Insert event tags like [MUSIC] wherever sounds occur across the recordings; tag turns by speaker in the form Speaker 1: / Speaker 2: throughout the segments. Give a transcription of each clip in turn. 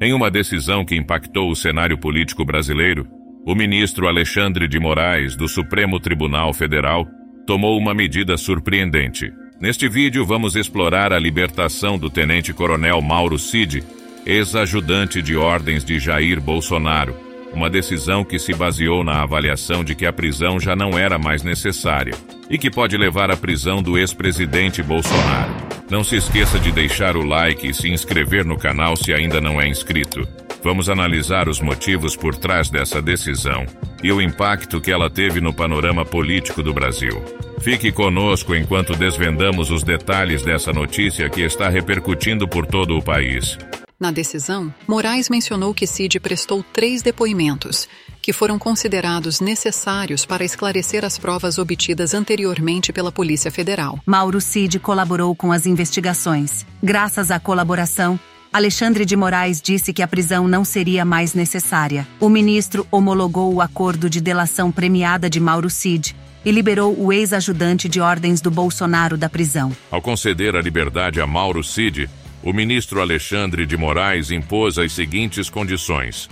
Speaker 1: Em uma decisão que impactou o cenário político brasileiro, o ministro Alexandre de Moraes, do Supremo Tribunal Federal, tomou uma medida surpreendente. Neste vídeo, vamos explorar a libertação do tenente-coronel Mauro Cid, ex-ajudante de ordens de Jair Bolsonaro, uma decisão que se baseou na avaliação de que a prisão já não era mais necessária e que pode levar à prisão do ex-presidente Bolsonaro. Não se esqueça de deixar o like e se inscrever no canal se ainda não é inscrito. Vamos analisar os motivos por trás dessa decisão e o impacto que ela teve no panorama político do Brasil. Fique conosco enquanto desvendamos os detalhes dessa notícia que está repercutindo por todo o país.
Speaker 2: Na decisão, Moraes mencionou que Cid prestou três depoimentos, que foram considerados necessários para esclarecer as provas obtidas anteriormente pela Polícia Federal.
Speaker 3: Mauro Cid colaborou com as investigações. Graças à colaboração, Alexandre de Moraes disse que a prisão não seria mais necessária. O ministro homologou o acordo de delação premiada de Mauro Cid e liberou o ex-ajudante de ordens do Bolsonaro da prisão.
Speaker 1: Ao conceder a liberdade a Mauro Cid, o ministro Alexandre de Moraes impôs as seguintes condições: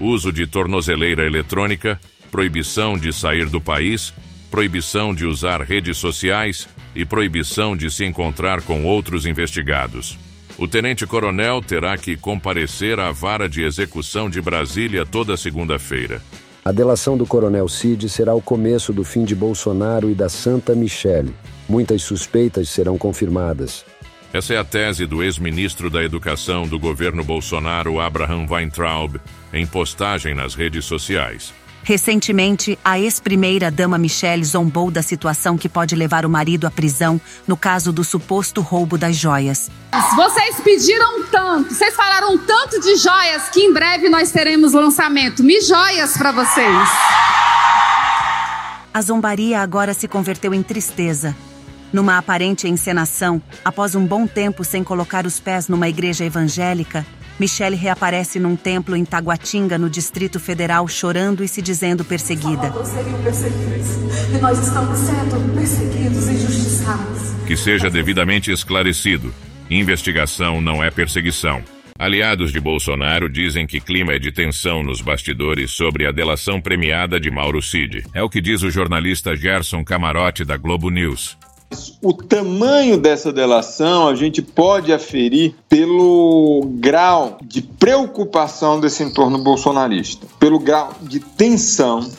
Speaker 1: uso de tornozeleira eletrônica, proibição de sair do país, proibição de usar redes sociais e proibição de se encontrar com outros investigados. O tenente-coronel terá que comparecer à vara de execução de Brasília toda segunda-feira.
Speaker 4: A delação do coronel Cid será o começo do fim de Bolsonaro e da Santa Michele. Muitas suspeitas serão confirmadas.
Speaker 1: Essa é a tese do ex-ministro da Educação do governo Bolsonaro, Abraham Weintraub, em postagem nas redes sociais.
Speaker 3: Recentemente, a ex-primeira-dama Michelle zombou da situação que pode levar o marido à prisão no caso do suposto roubo das joias.
Speaker 5: Vocês pediram tanto, vocês falaram tanto de joias que em breve nós teremos lançamento. Me joias para vocês.
Speaker 3: A zombaria agora se converteu em tristeza. Numa aparente encenação, após um bom tempo sem colocar os pés numa igreja evangélica, Michelle reaparece num templo em Taguatinga, no Distrito Federal, chorando e se dizendo perseguida.
Speaker 6: seriam perseguidos. E nós estamos sendo perseguidos e injustiçados.
Speaker 1: Que seja devidamente esclarecido: investigação não é perseguição. Aliados de Bolsonaro dizem que clima é de tensão nos bastidores sobre a delação premiada de Mauro Cid. É o que diz o jornalista Gerson Camarote da Globo News.
Speaker 7: O tamanho dessa delação a gente pode aferir pelo grau de preocupação desse entorno bolsonarista, pelo grau de tensão.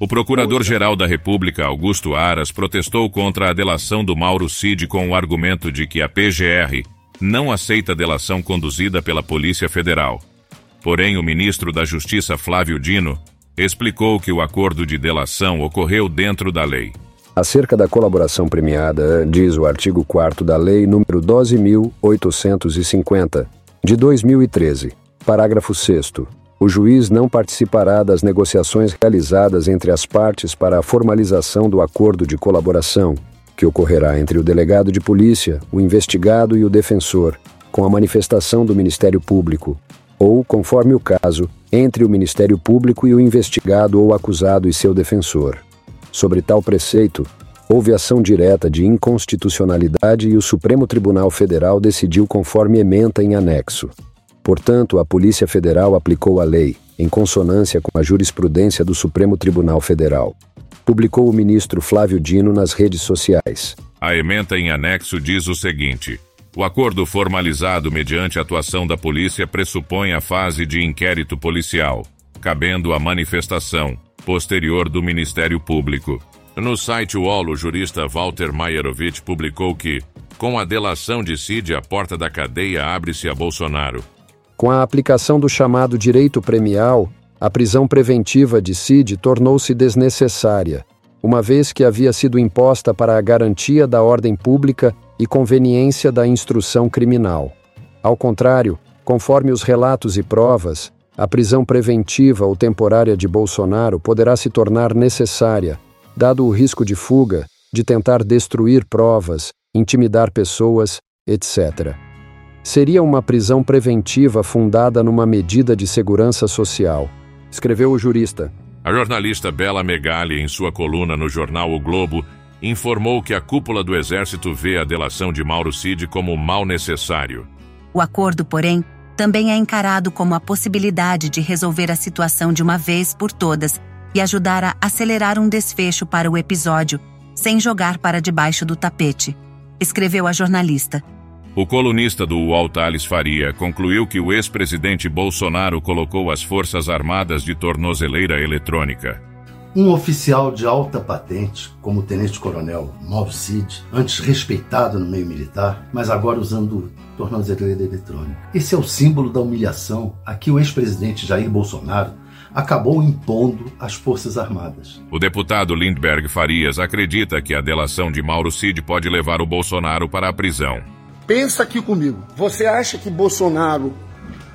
Speaker 1: O Procurador-Geral da República, Augusto Aras, protestou contra a delação do Mauro Cid com o argumento de que a PGR não aceita a delação conduzida pela Polícia Federal. Porém, o ministro da Justiça, Flávio Dino, explicou que o acordo de delação ocorreu dentro da lei.
Speaker 4: Acerca da colaboração premiada, diz o artigo 4 da Lei nº 12.850, de 2013, parágrafo 6 o juiz não participará das negociações realizadas entre as partes para a formalização do acordo de colaboração, que ocorrerá entre o delegado de polícia, o investigado e o defensor, com a manifestação do Ministério Público, ou, conforme o caso, entre o Ministério Público e o investigado ou acusado e seu defensor. Sobre tal preceito, houve ação direta de inconstitucionalidade e o Supremo Tribunal Federal decidiu conforme ementa em anexo. Portanto, a Polícia Federal aplicou a lei, em consonância com a jurisprudência do Supremo Tribunal Federal. Publicou o ministro Flávio Dino nas redes sociais.
Speaker 1: A ementa em anexo diz o seguinte: o acordo formalizado mediante atuação da polícia pressupõe a fase de inquérito policial, cabendo a manifestação posterior do Ministério Público. No site UOL, o jurista Walter Maierovitch publicou que, com a delação de Cid, a porta da cadeia abre-se a Bolsonaro.
Speaker 4: Com a aplicação do chamado direito premial, a prisão preventiva de Cid tornou-se desnecessária, uma vez que havia sido imposta para a garantia da ordem pública e conveniência da instrução criminal. Ao contrário, conforme os relatos e provas, a prisão preventiva ou temporária de Bolsonaro poderá se tornar necessária, dado o risco de fuga, de tentar destruir provas, intimidar pessoas, etc seria uma prisão preventiva fundada numa medida de segurança social, escreveu o jurista.
Speaker 1: A jornalista Bela Megali, em sua coluna no jornal O Globo, informou que a cúpula do Exército vê a delação de Mauro Cid como mal necessário.
Speaker 3: O acordo, porém, também é encarado como a possibilidade de resolver a situação de uma vez por todas e ajudar a acelerar um desfecho para o episódio, sem jogar para debaixo do tapete, escreveu a jornalista.
Speaker 1: O colunista do UOL Thales Faria concluiu que o ex-presidente Bolsonaro colocou as Forças Armadas de tornozeleira eletrônica.
Speaker 8: Um oficial de alta patente, como o tenente-coronel Mauro Cid, antes respeitado no meio militar, mas agora usando tornozeleira eletrônica. Esse é o símbolo da humilhação a que o ex-presidente Jair Bolsonaro acabou impondo às Forças Armadas.
Speaker 1: O deputado Lindbergh Farias acredita que a delação de Mauro Cid pode levar o Bolsonaro para a prisão.
Speaker 9: Pensa aqui comigo. Você acha que Bolsonaro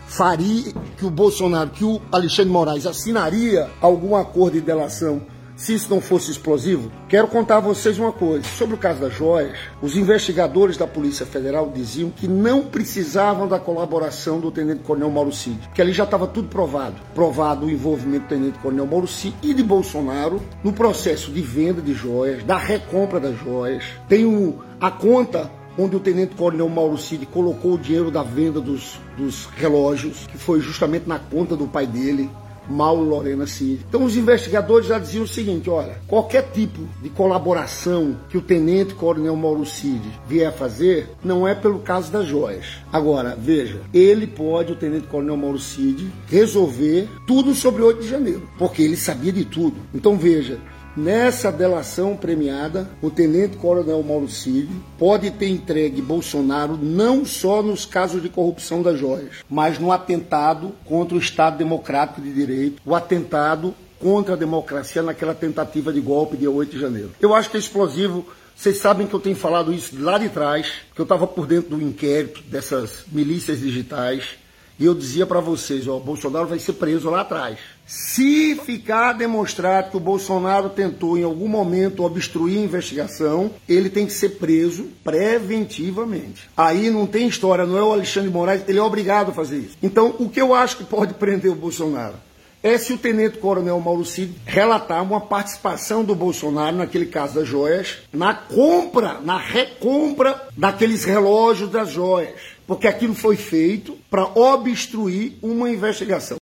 Speaker 9: faria, que o Bolsonaro, que o Alexandre Moraes assinaria algum acordo de delação se isso não fosse explosivo? Quero contar a vocês uma coisa. Sobre o caso das joias, os investigadores da Polícia Federal diziam que não precisavam da colaboração do Tenente Coronel Mauro Cid, que ali já estava tudo provado. Provado o envolvimento do Tenente Coronel Mauro Cid e de Bolsonaro no processo de venda de joias, da recompra das joias. Tem o, a conta onde o tenente coronel Mauro Cid colocou o dinheiro da venda dos, dos relógios, que foi justamente na conta do pai dele, Mauro Lorena Cid. Então os investigadores já diziam o seguinte, olha, qualquer tipo de colaboração que o tenente coronel Mauro Cid vier a fazer, não é pelo caso das joias. Agora, veja, ele pode, o tenente coronel Mauro Cid, resolver tudo sobre 8 de janeiro, porque ele sabia de tudo. Então veja, Nessa delação premiada, o tenente-coronel Mauro Cid pode ter entregue Bolsonaro não só nos casos de corrupção das joias, mas no atentado contra o Estado Democrático de Direito, o atentado contra a democracia naquela tentativa de golpe de 8 de janeiro. Eu acho que é explosivo. Vocês sabem que eu tenho falado isso lá de trás, que eu estava por dentro do inquérito dessas milícias digitais, e eu dizia para vocês, ó, Bolsonaro vai ser preso lá atrás. Se ficar demonstrado que o Bolsonaro tentou em algum momento obstruir a investigação, ele tem que ser preso preventivamente. Aí não tem história, não é o Alexandre Moraes, ele é obrigado a fazer isso. Então, o que eu acho que pode [LAUGHS] prender o Bolsonaro? É se o tenente-coronel Mauro Cid relatar uma participação do Bolsonaro, naquele caso das joias, na compra, na recompra daqueles relógios das joias. Porque aquilo foi feito para obstruir uma investigação.